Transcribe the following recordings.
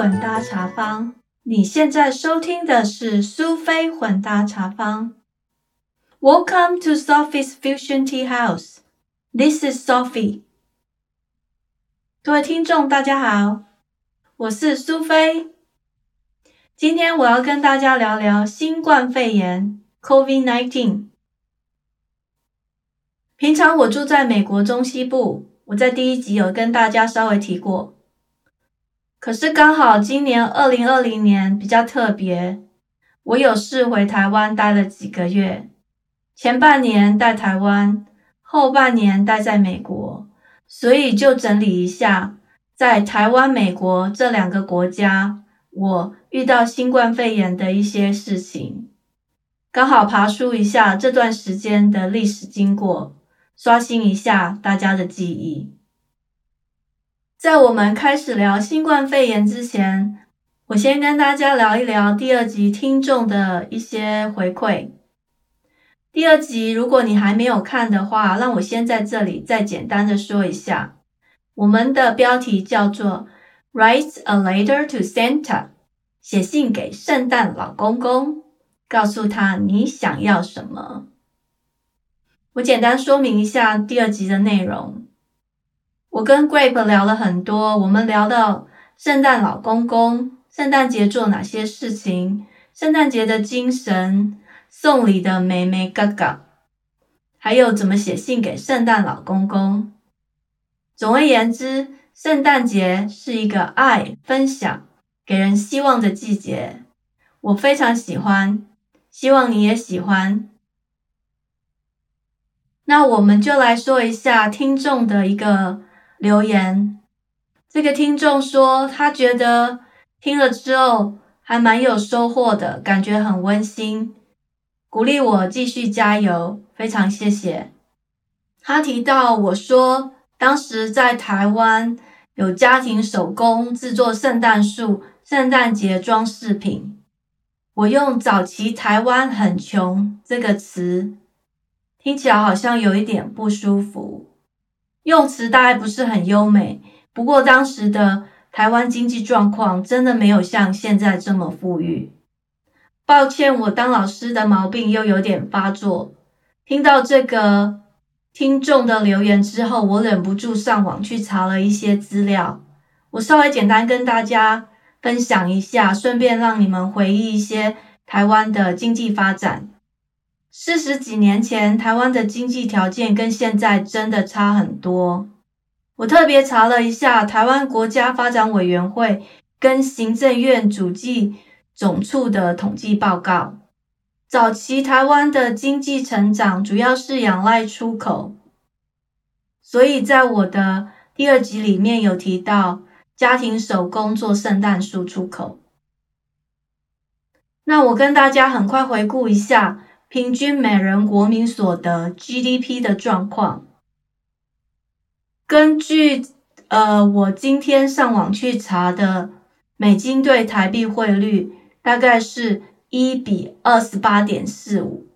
混搭茶坊。你现在收听的是苏菲混搭茶坊。Welcome to Sophie's Fusion Tea House. This is Sophie. 各位听众，大家好，我是苏菲。今天我要跟大家聊聊新冠肺炎 （COVID-19）。平常我住在美国中西部，我在第一集有跟大家稍微提过。可是刚好今年二零二零年比较特别，我有事回台湾待了几个月，前半年在台湾，后半年待在美国，所以就整理一下，在台湾、美国这两个国家，我遇到新冠肺炎的一些事情，刚好爬梳一下这段时间的历史经过。刷新一下大家的记忆。在我们开始聊新冠肺炎之前，我先跟大家聊一聊第二集听众的一些回馈。第二集如果你还没有看的话，让我先在这里再简单的说一下。我们的标题叫做 “Write a letter to Santa”，写信给圣诞老公公，告诉他你想要什么。我简单说明一下第二集的内容。我跟 Grape 聊了很多，我们聊到圣诞老公公，圣诞节做哪些事情，圣诞节的精神，送礼的美美嘎嘎，还有怎么写信给圣诞老公公。总而言之，圣诞节是一个爱、分享、给人希望的季节，我非常喜欢，希望你也喜欢。那我们就来说一下听众的一个留言。这个听众说，他觉得听了之后还蛮有收获的，感觉很温馨，鼓励我继续加油，非常谢谢。他提到我说，当时在台湾有家庭手工制作圣诞树、圣诞节装饰品，我用早期台湾很穷这个词。听起来好像有一点不舒服，用词大概不是很优美。不过当时的台湾经济状况真的没有像现在这么富裕。抱歉，我当老师的毛病又有点发作。听到这个听众的留言之后，我忍不住上网去查了一些资料。我稍微简单跟大家分享一下，顺便让你们回忆一些台湾的经济发展。四十几年前，台湾的经济条件跟现在真的差很多。我特别查了一下台湾国家发展委员会跟行政院主计总处的统计报告。早期台湾的经济成长主要是仰赖出口，所以在我的第二集里面有提到家庭手工做圣诞树出口。那我跟大家很快回顾一下。平均每人国民所得 GDP 的状况，根据呃我今天上网去查的美金对台币汇率，大概是一比二十八点四五。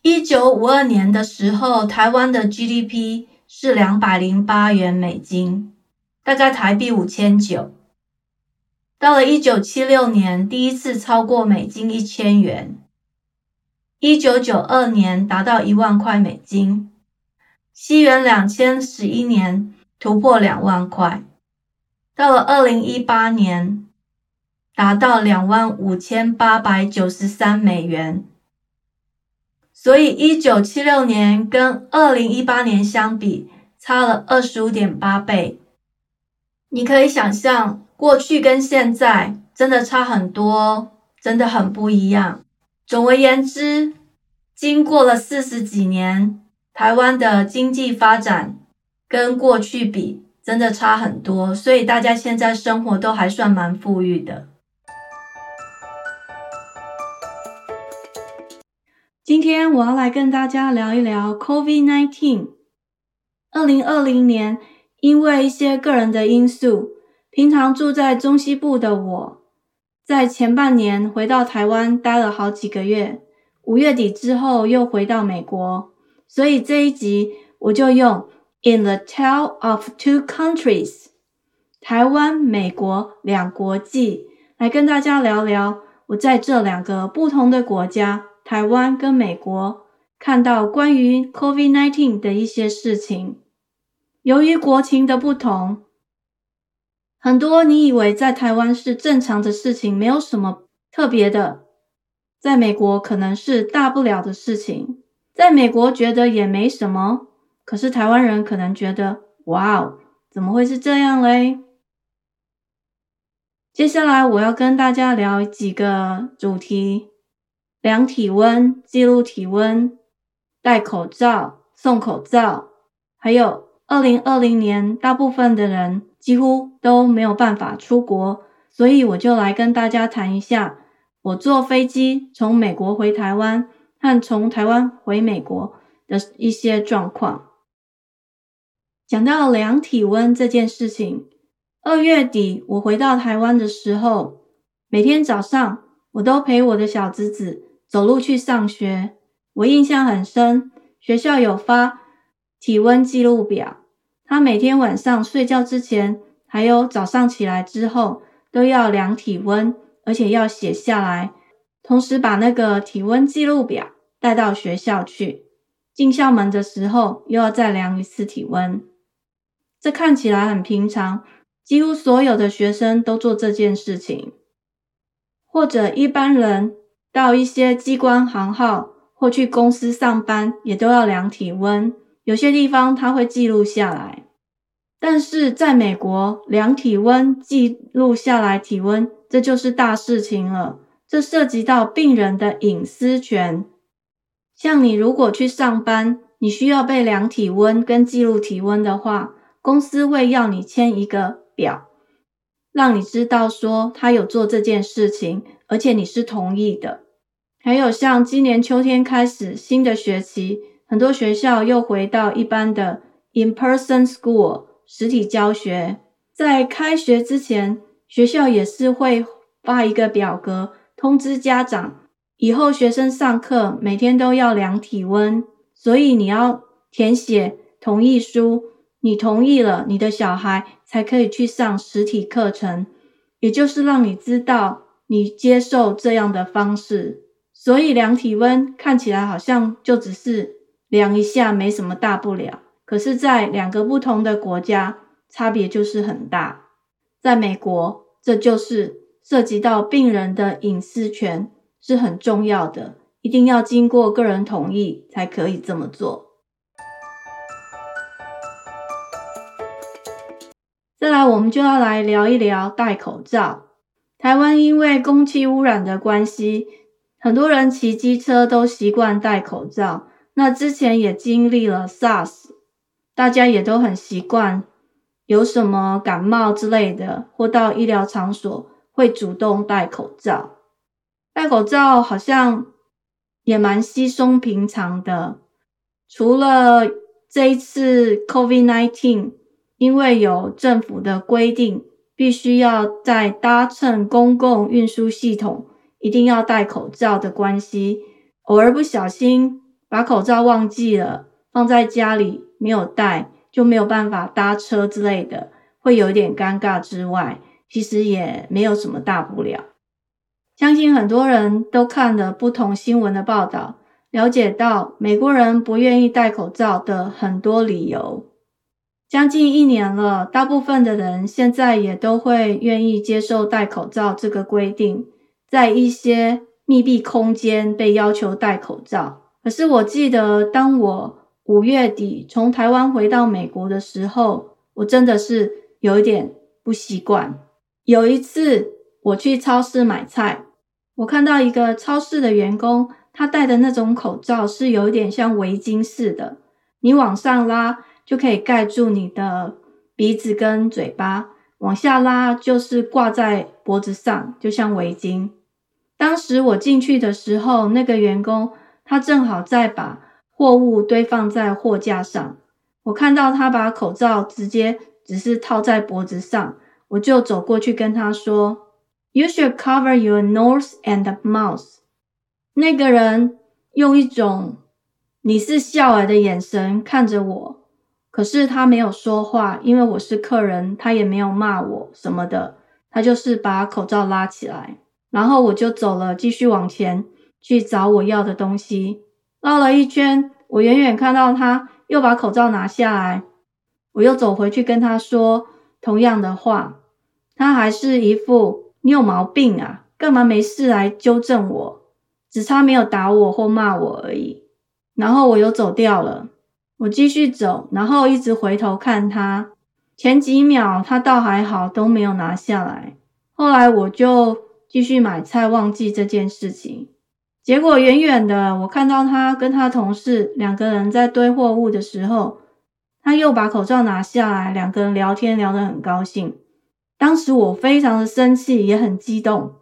一九五二年的时候，台湾的 GDP 是两百零八元美金，大概台币五千九。到了一九七六年，第一次超过美金一千元。一九九二年达到一万块美金，西元两千十一年突破两万块，到了二零一八年达到两万五千八百九十三美元，所以一九七六年跟二零一八年相比，差了二十五点八倍。你可以想象，过去跟现在真的差很多，真的很不一样。总而言之，经过了四十几年，台湾的经济发展跟过去比，真的差很多，所以大家现在生活都还算蛮富裕的。今天我要来跟大家聊一聊 COVID-19。二零二零年，因为一些个人的因素，平常住在中西部的我。在前半年回到台湾待了好几个月，五月底之后又回到美国，所以这一集我就用 "In the tale of two countries" 台湾、美国两国记，来跟大家聊聊我在这两个不同的国家，台湾跟美国，看到关于 COVID-19 的一些事情。由于国情的不同，很多你以为在台湾是正常的事情，没有什么特别的，在美国可能是大不了的事情。在美国觉得也没什么，可是台湾人可能觉得，哇哦，怎么会是这样嘞？接下来我要跟大家聊几个主题：量体温、记录体温、戴口罩、送口罩，还有二零二零年大部分的人几乎都没有办法出国，所以我就来跟大家谈一下我坐飞机从美国回台湾和从台湾回美国的一些状况。讲到量体温这件事情。二月底我回到台湾的时候，每天早上我都陪我的小侄子走路去上学。我印象很深，学校有发体温记录表，他每天晚上睡觉之前，还有早上起来之后，都要量体温，而且要写下来，同时把那个体温记录表带到学校去。进校门的时候又要再量一次体温。这看起来很平常。几乎所有的学生都做这件事情，或者一般人到一些机关行号或去公司上班，也都要量体温。有些地方他会记录下来，但是在美国量体温、记录下来体温，这就是大事情了。这涉及到病人的隐私权。像你如果去上班，你需要被量体温跟记录体温的话，公司会要你签一个。表让你知道说他有做这件事情，而且你是同意的。还有像今年秋天开始新的学期，很多学校又回到一般的 in-person school 实体教学。在开学之前，学校也是会发一个表格通知家长，以后学生上课每天都要量体温，所以你要填写同意书。你同意了，你的小孩才可以去上实体课程，也就是让你知道你接受这样的方式。所以量体温看起来好像就只是量一下，没什么大不了。可是，在两个不同的国家，差别就是很大。在美国，这就是涉及到病人的隐私权，是很重要的，一定要经过个人同意才可以这么做。再来，我们就要来聊一聊戴口罩。台湾因为空气污染的关系，很多人骑机车都习惯戴口罩。那之前也经历了 SARS，大家也都很习惯，有什么感冒之类的，或到医疗场所会主动戴口罩。戴口罩好像也蛮稀松平常的，除了这一次 COVID-19。因为有政府的规定，必须要在搭乘公共运输系统一定要戴口罩的关系，偶尔不小心把口罩忘记了，放在家里没有戴，就没有办法搭车之类的，会有点尴尬。之外，其实也没有什么大不了。相信很多人都看了不同新闻的报道，了解到美国人不愿意戴口罩的很多理由。将近一年了，大部分的人现在也都会愿意接受戴口罩这个规定，在一些密闭空间被要求戴口罩。可是我记得，当我五月底从台湾回到美国的时候，我真的是有一点不习惯。有一次我去超市买菜，我看到一个超市的员工，他戴的那种口罩是有点像围巾似的，你往上拉。就可以盖住你的鼻子跟嘴巴，往下拉就是挂在脖子上，就像围巾。当时我进去的时候，那个员工他正好在把货物堆放在货架上，我看到他把口罩直接只是套在脖子上，我就走过去跟他说：“You should cover your nose and mouth。”那个人用一种你是笑儿的眼神看着我。可是他没有说话，因为我是客人，他也没有骂我什么的，他就是把口罩拉起来，然后我就走了，继续往前去找我要的东西。绕了一圈，我远远看到他又把口罩拿下来，我又走回去跟他说同样的话，他还是一副你有毛病啊，干嘛没事来纠正我，只差没有打我或骂我而已。然后我又走掉了。我继续走，然后一直回头看他。前几秒他倒还好，都没有拿下来。后来我就继续买菜，忘记这件事情。结果远远的，我看到他跟他同事两个人在堆货物的时候，他又把口罩拿下来，两个人聊天聊得很高兴。当时我非常的生气，也很激动，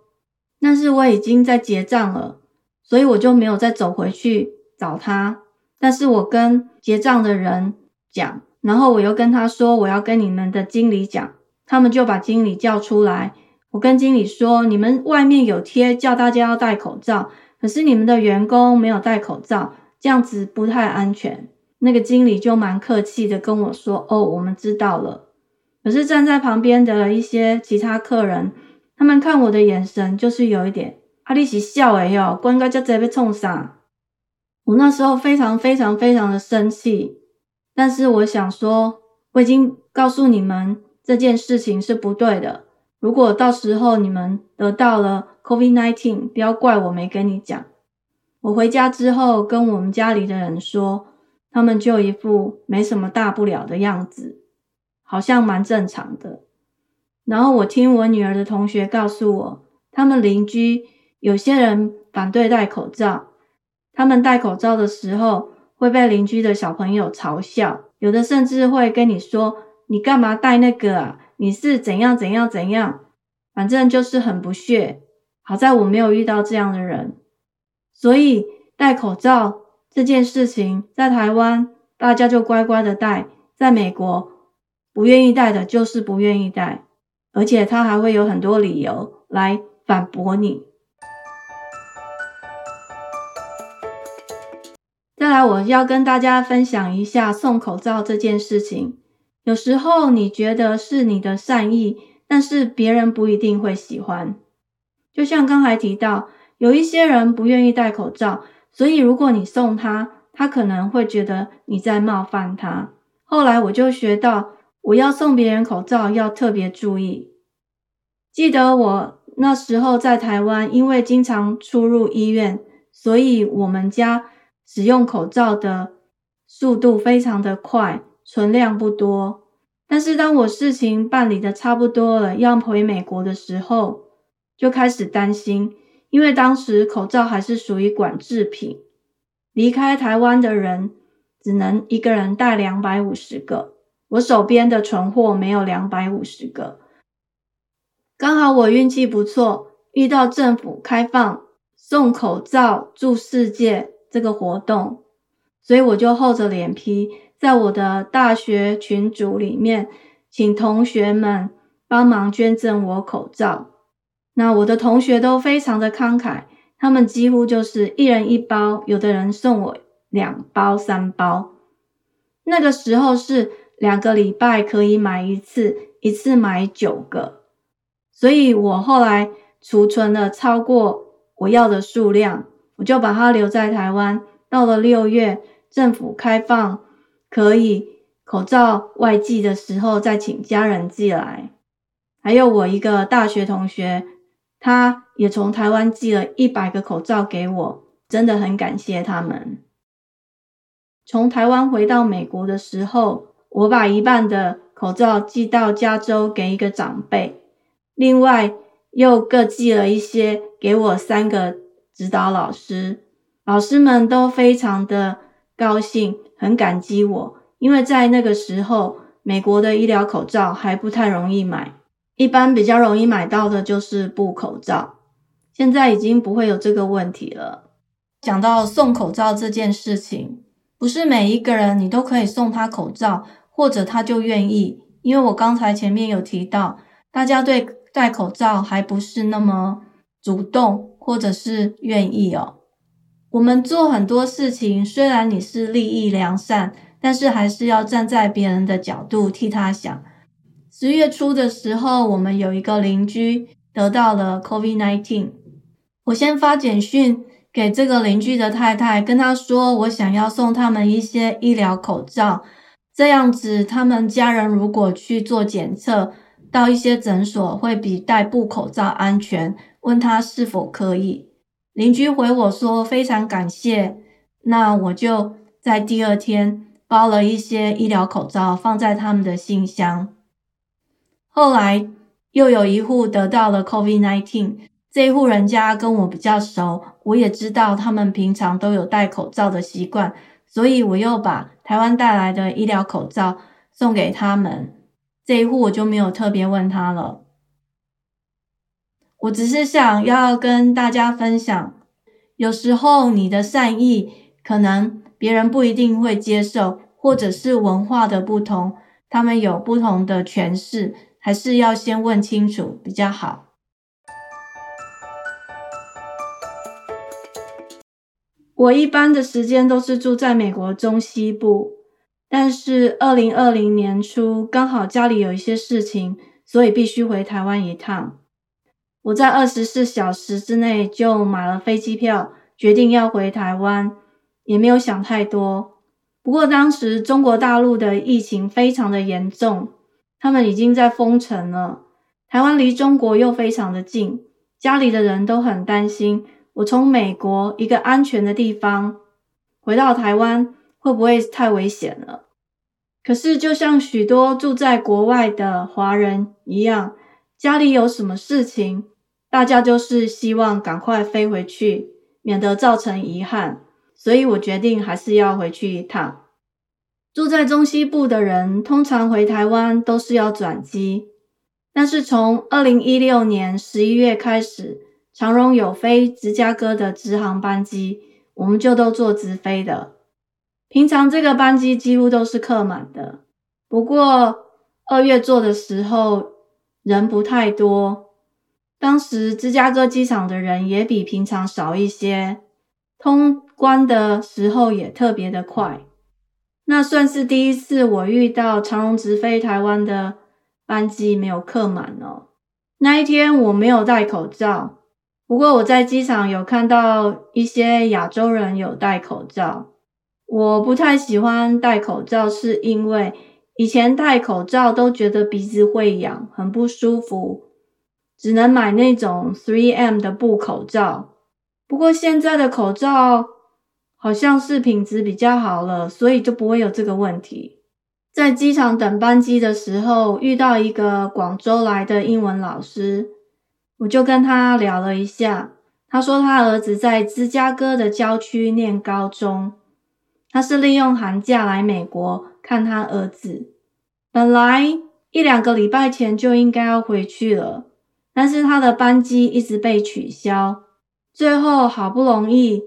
但是我已经在结账了，所以我就没有再走回去找他。但是我跟结账的人讲，然后我又跟他说我要跟你们的经理讲，他们就把经理叫出来。我跟经理说，你们外面有贴叫大家要戴口罩，可是你们的员工没有戴口罩，这样子不太安全。那个经理就蛮客气的跟我说，哦，我们知道了。可是站在旁边的一些其他客人，他们看我的眼神就是有一点，阿你是笑诶哟，关个只被冲傻？我那时候非常非常非常的生气，但是我想说，我已经告诉你们这件事情是不对的。如果到时候你们得到了 COVID-19，不要怪我没跟你讲。我回家之后跟我们家里的人说，他们就一副没什么大不了的样子，好像蛮正常的。然后我听我女儿的同学告诉我，他们邻居有些人反对戴口罩。他们戴口罩的时候会被邻居的小朋友嘲笑，有的甚至会跟你说：“你干嘛戴那个啊？你是怎样怎样怎样？”反正就是很不屑。好在我没有遇到这样的人，所以戴口罩这件事情在台湾大家就乖乖的戴，在美国不愿意戴的就是不愿意戴，而且他还会有很多理由来反驳你。再来，我要跟大家分享一下送口罩这件事情。有时候你觉得是你的善意，但是别人不一定会喜欢。就像刚才提到，有一些人不愿意戴口罩，所以如果你送他，他可能会觉得你在冒犯他。后来我就学到，我要送别人口罩要特别注意。记得我那时候在台湾，因为经常出入医院，所以我们家。使用口罩的速度非常的快，存量不多。但是当我事情办理的差不多了，要回美国的时候，就开始担心，因为当时口罩还是属于管制品，离开台湾的人只能一个人带两百五十个，我手边的存货没有两百五十个。刚好我运气不错，遇到政府开放送口罩助世界。这个活动，所以我就厚着脸皮，在我的大学群组里面，请同学们帮忙捐赠我口罩。那我的同学都非常的慷慨，他们几乎就是一人一包，有的人送我两包、三包。那个时候是两个礼拜可以买一次，一次买九个，所以我后来储存了超过我要的数量。我就把它留在台湾。到了六月，政府开放可以口罩外寄的时候，再请家人寄来。还有我一个大学同学，他也从台湾寄了一百个口罩给我，真的很感谢他们。从台湾回到美国的时候，我把一半的口罩寄到加州给一个长辈，另外又各寄了一些给我三个。指导老师，老师们都非常的高兴，很感激我，因为在那个时候，美国的医疗口罩还不太容易买，一般比较容易买到的就是布口罩，现在已经不会有这个问题了。讲到送口罩这件事情，不是每一个人你都可以送他口罩，或者他就愿意，因为我刚才前面有提到，大家对戴口罩还不是那么主动。或者是愿意哦，我们做很多事情，虽然你是利益良善，但是还是要站在别人的角度替他想。十月初的时候，我们有一个邻居得到了 COVID-19，我先发简讯给这个邻居的太太，跟他说我想要送他们一些医疗口罩，这样子他们家人如果去做检测，到一些诊所会比戴布口罩安全。问他是否可以，邻居回我说非常感谢，那我就在第二天包了一些医疗口罩放在他们的信箱。后来又有一户得到了 COVID-19，这一户人家跟我比较熟，我也知道他们平常都有戴口罩的习惯，所以我又把台湾带来的医疗口罩送给他们。这一户我就没有特别问他了。我只是想要跟大家分享，有时候你的善意可能别人不一定会接受，或者是文化的不同，他们有不同的诠释，还是要先问清楚比较好。我一般的时间都是住在美国中西部，但是二零二零年初刚好家里有一些事情，所以必须回台湾一趟。我在二十四小时之内就买了飞机票，决定要回台湾，也没有想太多。不过当时中国大陆的疫情非常的严重，他们已经在封城了。台湾离中国又非常的近，家里的人都很担心，我从美国一个安全的地方回到台湾，会不会太危险了？可是就像许多住在国外的华人一样，家里有什么事情？大家就是希望赶快飞回去，免得造成遗憾，所以我决定还是要回去一趟。住在中西部的人通常回台湾都是要转机，但是从二零一六年十一月开始，长荣有飞芝加哥的直航班机，我们就都坐直飞的。平常这个班机几乎都是客满的，不过二月坐的时候人不太多。当时芝加哥机场的人也比平常少一些，通关的时候也特别的快。那算是第一次我遇到长荣直飞台湾的班机没有客满哦。那一天我没有戴口罩，不过我在机场有看到一些亚洲人有戴口罩。我不太喜欢戴口罩，是因为以前戴口罩都觉得鼻子会痒，很不舒服。只能买那种 3M 的布口罩，不过现在的口罩好像是品质比较好了，所以就不会有这个问题。在机场等班机的时候，遇到一个广州来的英文老师，我就跟他聊了一下。他说他儿子在芝加哥的郊区念高中，他是利用寒假来美国看他儿子，本来一两个礼拜前就应该要回去了。但是他的班机一直被取消，最后好不容易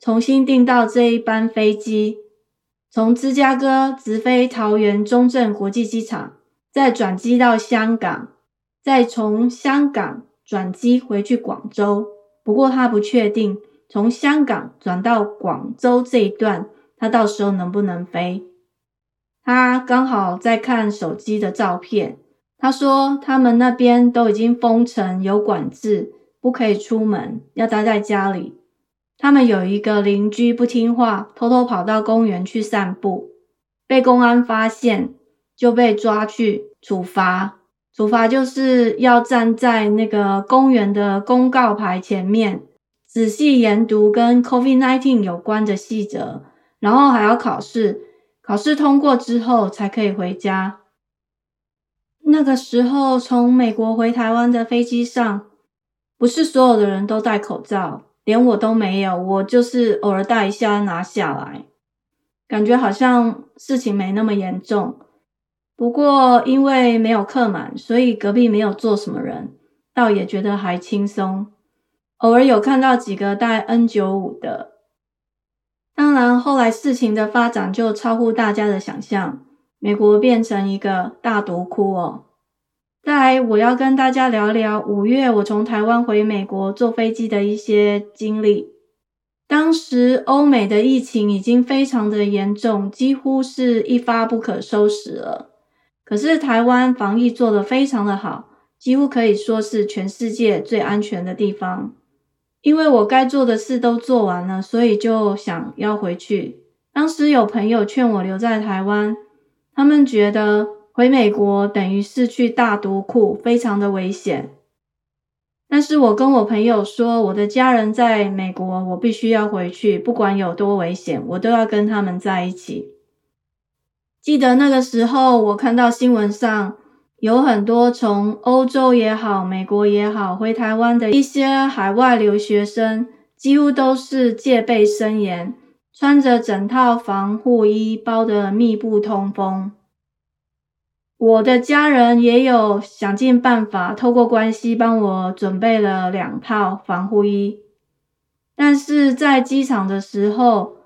重新订到这一班飞机，从芝加哥直飞桃园中正国际机场，再转机到香港，再从香港转机回去广州。不过他不确定从香港转到广州这一段，他到时候能不能飞？他刚好在看手机的照片。他说：“他们那边都已经封城，有管制，不可以出门，要待在家里。他们有一个邻居不听话，偷偷跑到公园去散步，被公安发现，就被抓去处罚。处罚就是要站在那个公园的公告牌前面，仔细研读跟 COVID-19 有关的细则，然后还要考试，考试通过之后才可以回家。”那个时候，从美国回台湾的飞机上，不是所有的人都戴口罩，连我都没有。我就是偶尔戴一下，拿下来，感觉好像事情没那么严重。不过因为没有客满，所以隔壁没有坐什么人，倒也觉得还轻松。偶尔有看到几个戴 N 九五的。当然，后来事情的发展就超乎大家的想象。美国变成一个大毒窟哦。再来，我要跟大家聊聊五月我从台湾回美国坐飞机的一些经历。当时欧美的疫情已经非常的严重，几乎是一发不可收拾了。可是台湾防疫做得非常的好，几乎可以说是全世界最安全的地方。因为我该做的事都做完了，所以就想要回去。当时有朋友劝我留在台湾，他们觉得回美国等于是去大毒库，非常的危险。但是我跟我朋友说，我的家人在美国，我必须要回去，不管有多危险，我都要跟他们在一起。记得那个时候，我看到新闻上。有很多从欧洲也好、美国也好回台湾的一些海外留学生，几乎都是戒备森严，穿着整套防护衣，包得密不通风。我的家人也有想尽办法，透过关系帮我准备了两套防护衣，但是在机场的时候，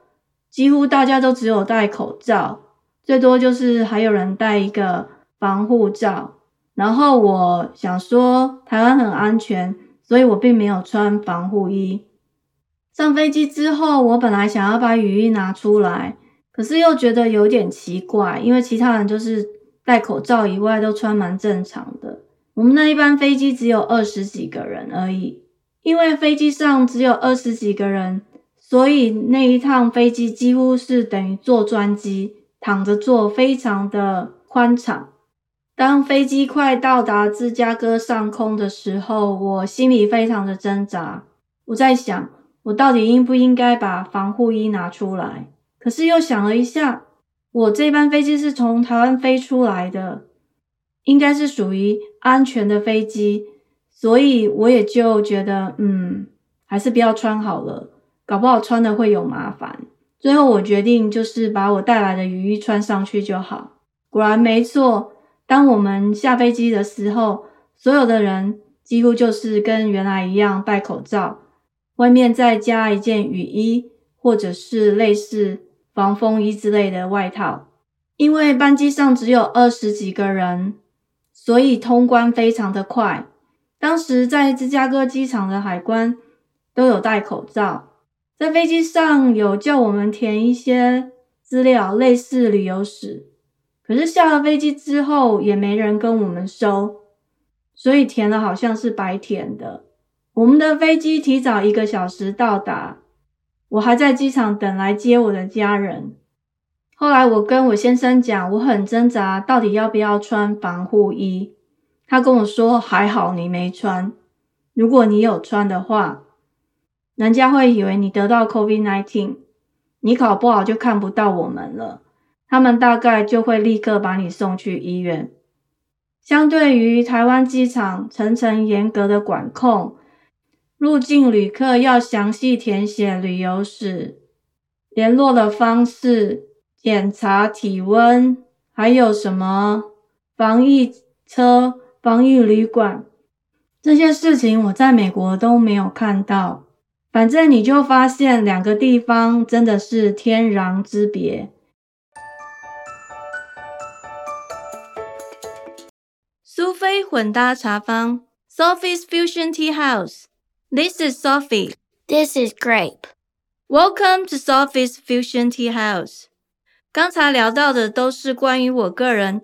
几乎大家都只有戴口罩，最多就是还有人戴一个。防护罩，然后我想说台湾很安全，所以我并没有穿防护衣。上飞机之后，我本来想要把雨衣拿出来，可是又觉得有点奇怪，因为其他人就是戴口罩以外都穿蛮正常的。我们那一班飞机只有二十几个人而已，因为飞机上只有二十几个人，所以那一趟飞机几乎是等于坐专机，躺着坐，非常的宽敞。当飞机快到达芝加哥上空的时候，我心里非常的挣扎。我在想，我到底应不应该把防护衣拿出来？可是又想了一下，我这班飞机是从台湾飞出来的，应该是属于安全的飞机，所以我也就觉得，嗯，还是不要穿好了，搞不好穿的会有麻烦。最后我决定就是把我带来的雨衣穿上去就好。果然没错。当我们下飞机的时候，所有的人几乎就是跟原来一样戴口罩，外面再加一件雨衣或者是类似防风衣之类的外套。因为班机上只有二十几个人，所以通关非常的快。当时在芝加哥机场的海关都有戴口罩，在飞机上有叫我们填一些资料，类似旅游史。可是下了飞机之后也没人跟我们收，所以填了好像是白填的。我们的飞机提早一个小时到达，我还在机场等来接我的家人。后来我跟我先生讲，我很挣扎，到底要不要穿防护衣。他跟我说还好你没穿，如果你有穿的话，人家会以为你得到 COVID-19，你考不好就看不到我们了。他们大概就会立刻把你送去医院。相对于台湾机场层层严格的管控，入境旅客要详细填写旅游史、联络的方式、检查体温，还有什么防疫车、防疫旅馆这些事情，我在美国都没有看到。反正你就发现两个地方真的是天壤之别。苏菲混搭茶坊，Sophie's Fusion Tea House. This is Sophie. This is Grape. Welcome to Sophie's Fusion Tea House. 刚才聊到的都是关于我个人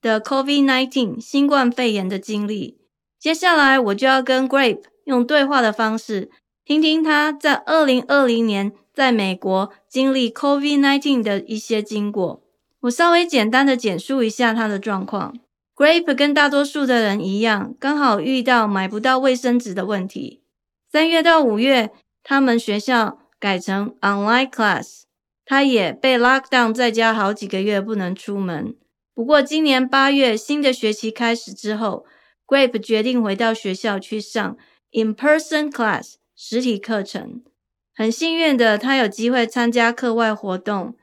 的 COVID-19 新冠肺炎的经历。接下来我就要跟 Grape 用对话的方式，听听他在二零二零年在美国经历 COVID-19 的一些经过。我稍微简单的简述一下他的状况。Grape 跟大多数的人一样，刚好遇到买不到卫生纸的问题。三月到五月，他们学校改成 online class，他也被 lock down 在家好几个月，不能出门。不过今年八月新的学期开始之后，Grape 决定回到学校去上 in person class 实体课程。很幸运的，他有机会参加课外活动。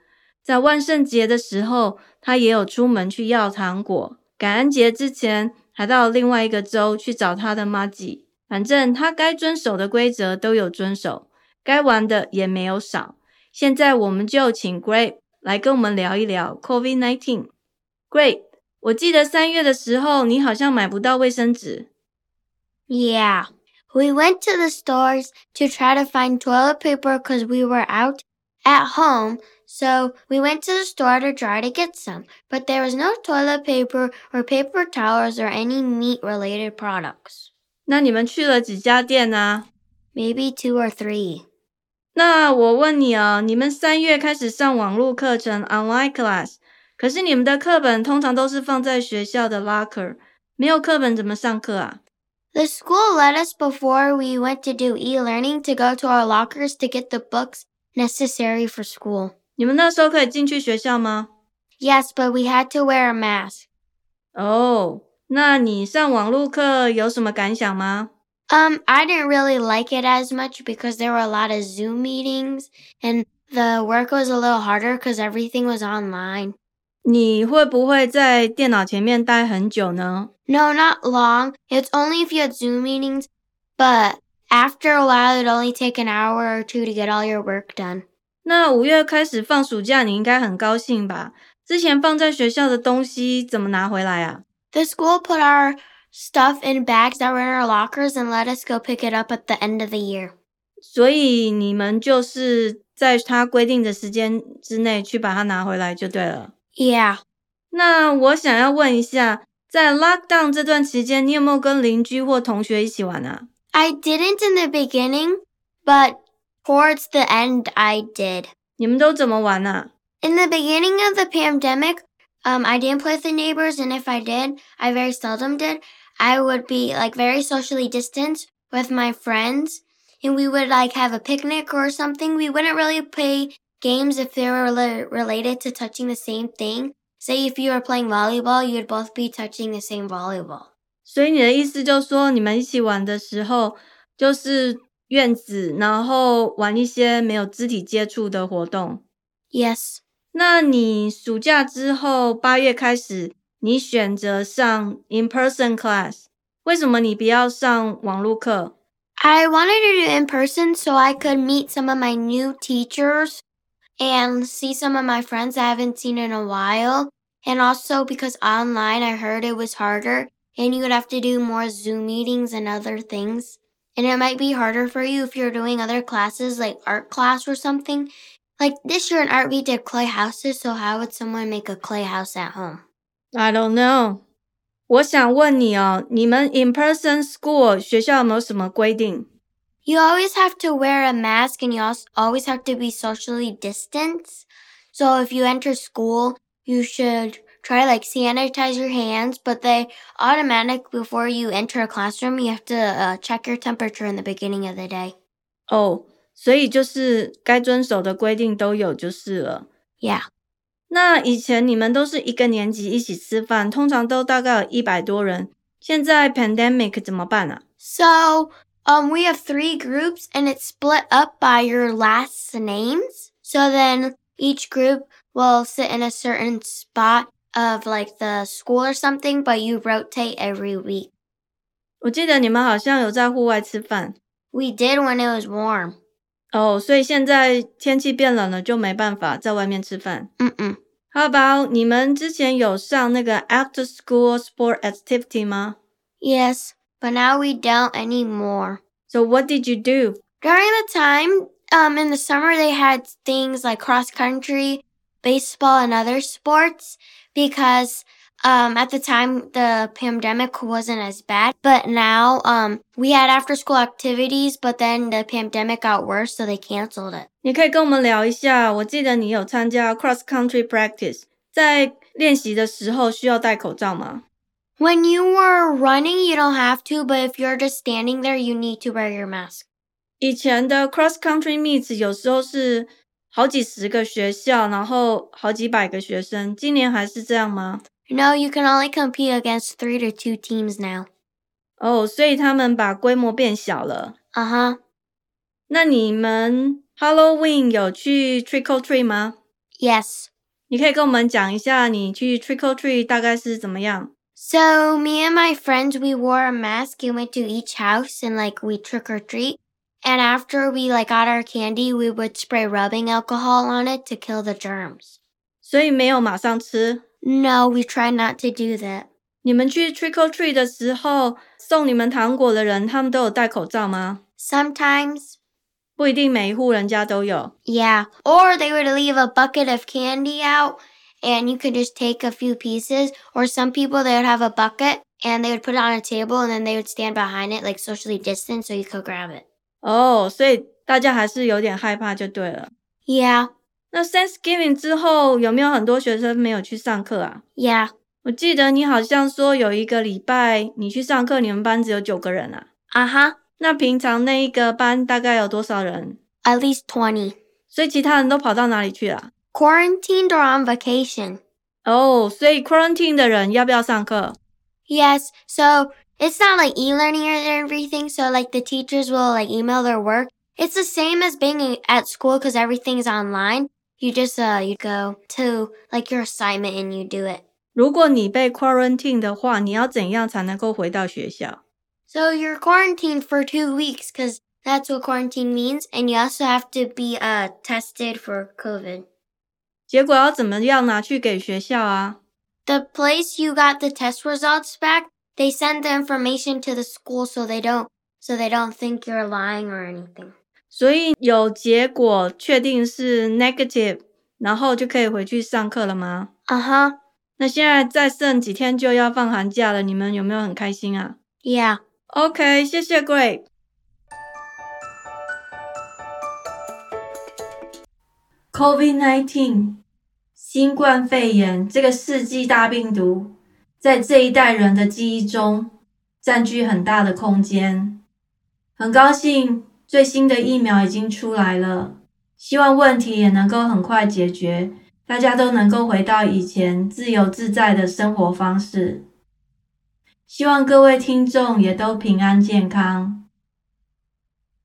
在万圣节的时候，他也有出门去要糖果。感恩节之前，还到另外一个州去找他的妈吉。反正他该遵守的规则都有遵守，该玩的也没有少。现在我们就请 Grape 来跟我们聊一聊 COVID-19。Grape，我记得三月的时候，你好像买不到卫生纸。Yeah, We went to the stores to try to find toilet paper because we were out at home. So we went to the store to try to get some, but there was no toilet paper or paper towels or any meat related products. 那你们去了几家店呢、 Maybe two or three. 那我问你哦，你们三月开始上网络课程 （online class），可是你们的课本通常都是放在学校的 locker，没有课本怎么上课啊？ The school let us before we went to do e-learning to go to our lockers to get the books necessary for school. 你们那时候可以进去学校吗？ Yes, but we had to wear a mask. 哦， 那你上网络课有什么感想吗？Um, I didn't really like it as much because there were a lot of Zoom meetings and the work was a little harder because everything was online. 你会不会在电脑前面待很久呢？No, not long. It's only if you had Zoom meetings, but after a while, it'd only take an hour or two to get all your work done. 那五月开始放暑假，你应该很高兴吧？之前放在学校的东西怎么拿回来啊？The school put our stuff in bags that were in our lockers and let us go pick it up at the end of the year. 所以你们就是在他规定的时间之内去把它拿回来就对了。 Yeah. 那我想要问一下，在 lockdown 这段期间，你有没有跟邻居或同学一起玩啊？ I didn't in the beginning, but towards the end, I did. 你们都怎么玩啊？ In the beginning of the pandemic, um, I didn't play with the neighbors, and if I did, I very seldom did. I would be like very socially distanced with my friends, and we would like have a picnic or something. We wouldn't really play games if they were rela- related to touching the same thing. Say if you were playing volleyball, you'd both be touching the same volleyball. 所以你的意思就是说，你们一起玩的时候，就是院子，然后玩一些没有肢体接触的活动。 Yes. 那你暑假之后八月开始，你选择上 in person class，为什么你不要上网络课？ I wanted to do in person so I could meet some of my new teachers and see some of my friends I haven't seen in a while. And also because online I heard it was harder and you would have to do more Zoom meetings and other things. And it might be harder for you if you're doing other classes like art class or something. Like this year in art we did clay houses, so how would someone make a clay house at home? I don't know。我想问你哦，你们 in person school 学校有没有什么规定？ You always have to wear a mask and you also always have to be socially distanced. So if you enter school, you should try to like sanitize your hands, but they automatic before you enter a classroom, you have to uh, check your temperature in the beginning of the day. 哦， 所以就是该遵守的规定都有就是了。Yeah. 那以前你们都是一个年级一起吃饭，通常都大概有一百多人。现在 pandemic 怎么办啊？So um, we have three groups and it's split up by your last names. So then each group will sit in a certain spot of like the school or something, but you rotate every week. 我记得你们好像有在户外吃饭 We did when it was warm. 哦，所以现在天气变冷了，就没办法在外面吃饭。 Mm-mm. How about 你们之前有上那个 after school sport activity 吗 Yes, but now we don't anymore. ？So what did you do? During the time, um, in the summer, they had things like cross country, baseball, and other sports because, um, at the time the pandemic wasn't as bad. But now, um, we had after school activities, but then the pandemic got worse, so they canceled it. 你可以跟我们聊一下。我记得你有参加 cross country practice，在练习的时候需要戴口罩吗？ When you were running, you don't have to, but if you're just standing there, you need to wear your mask. 以前的 cross country meets 有时候是好几十个学校，然后好几百个学生。今年还是这样吗？ No, you can only compete against three to two teams now. 哦，所以他们把规模变小了。 Uh huh. 那你们 Halloween 有去 trick or treat 吗？ Yes. 你可以跟我们讲一下你去 trick or treat 大概是怎么样？ So me and my friends, we wore a mask and went to each house and like we trick or treat. And after we like got our candy, we would spray rubbing alcohol on it to kill the germs. 所以没有马上吃。 No, we try not to do that. 你们去 trick or treat 的时候，送你们糖果的人，他们都有戴口罩吗？ Sometimes, 不一定每一户人家都有。 yeah. Or they would leave a bucket of candy out and you could just take a few pieces. Or some people, they would have a bucket and they would put it on a table and then they would stand behind it, like socially distant, so you could grab it. 哦，所以大家还是有点害怕就对了。 Yeah, 那 Thanksgiving 之后有没有很多学生没有去上课啊？ yeah. 我记得你好像说有一个礼拜你去上课，你们班只有九个人啊。 Uh huh. 那平常那一个班大概有多少人？ At least 20. 所以其他人都跑到哪里去了？ Quarantined or on vacation? 哦，所以 quarantine 的人要不要上课？ Yes. So it's not like e-learning or everything. So like the teachers will like email their work. It's the same as being in- at school because everything's online. You just uh you go to like your assignment and you do it. 如果你被 quarantine 的话，你要怎样才能够回到学校？ So you're quarantined for two weeks because that's what quarantine means, and you also have to be uh tested for COVID. 结果要怎么样拿去给学校啊？ The place you got the test results back, they send the information to the school so they don't so they don't think you're lying or anything. 所以有结果确定是 negative，然后就可以回去上课了吗？Uh huh. 那现在再剩几天就要放寒假了，你们有没有很开心啊 Yeah.？OK，谢谢 Grace。COVID-19 新冠肺炎这个世纪大病毒，在这一代人的记忆中占据很大的空间。很高兴最新的疫苗已经出来了，希望问题也能够很快解决，大家都能够回到以前自由自在的生活方式。希望各位听众也都平安健康。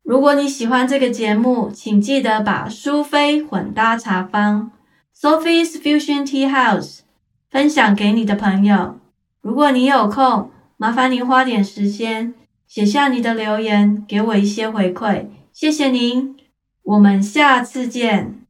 如果你喜欢这个节目，请记得把苏菲混搭茶坊 （Sophie's Fusion Tea House） 分享给你的朋友。如果你有空，麻烦您花点时间写下你的留言，给我一些回馈，谢谢您。我们下次见。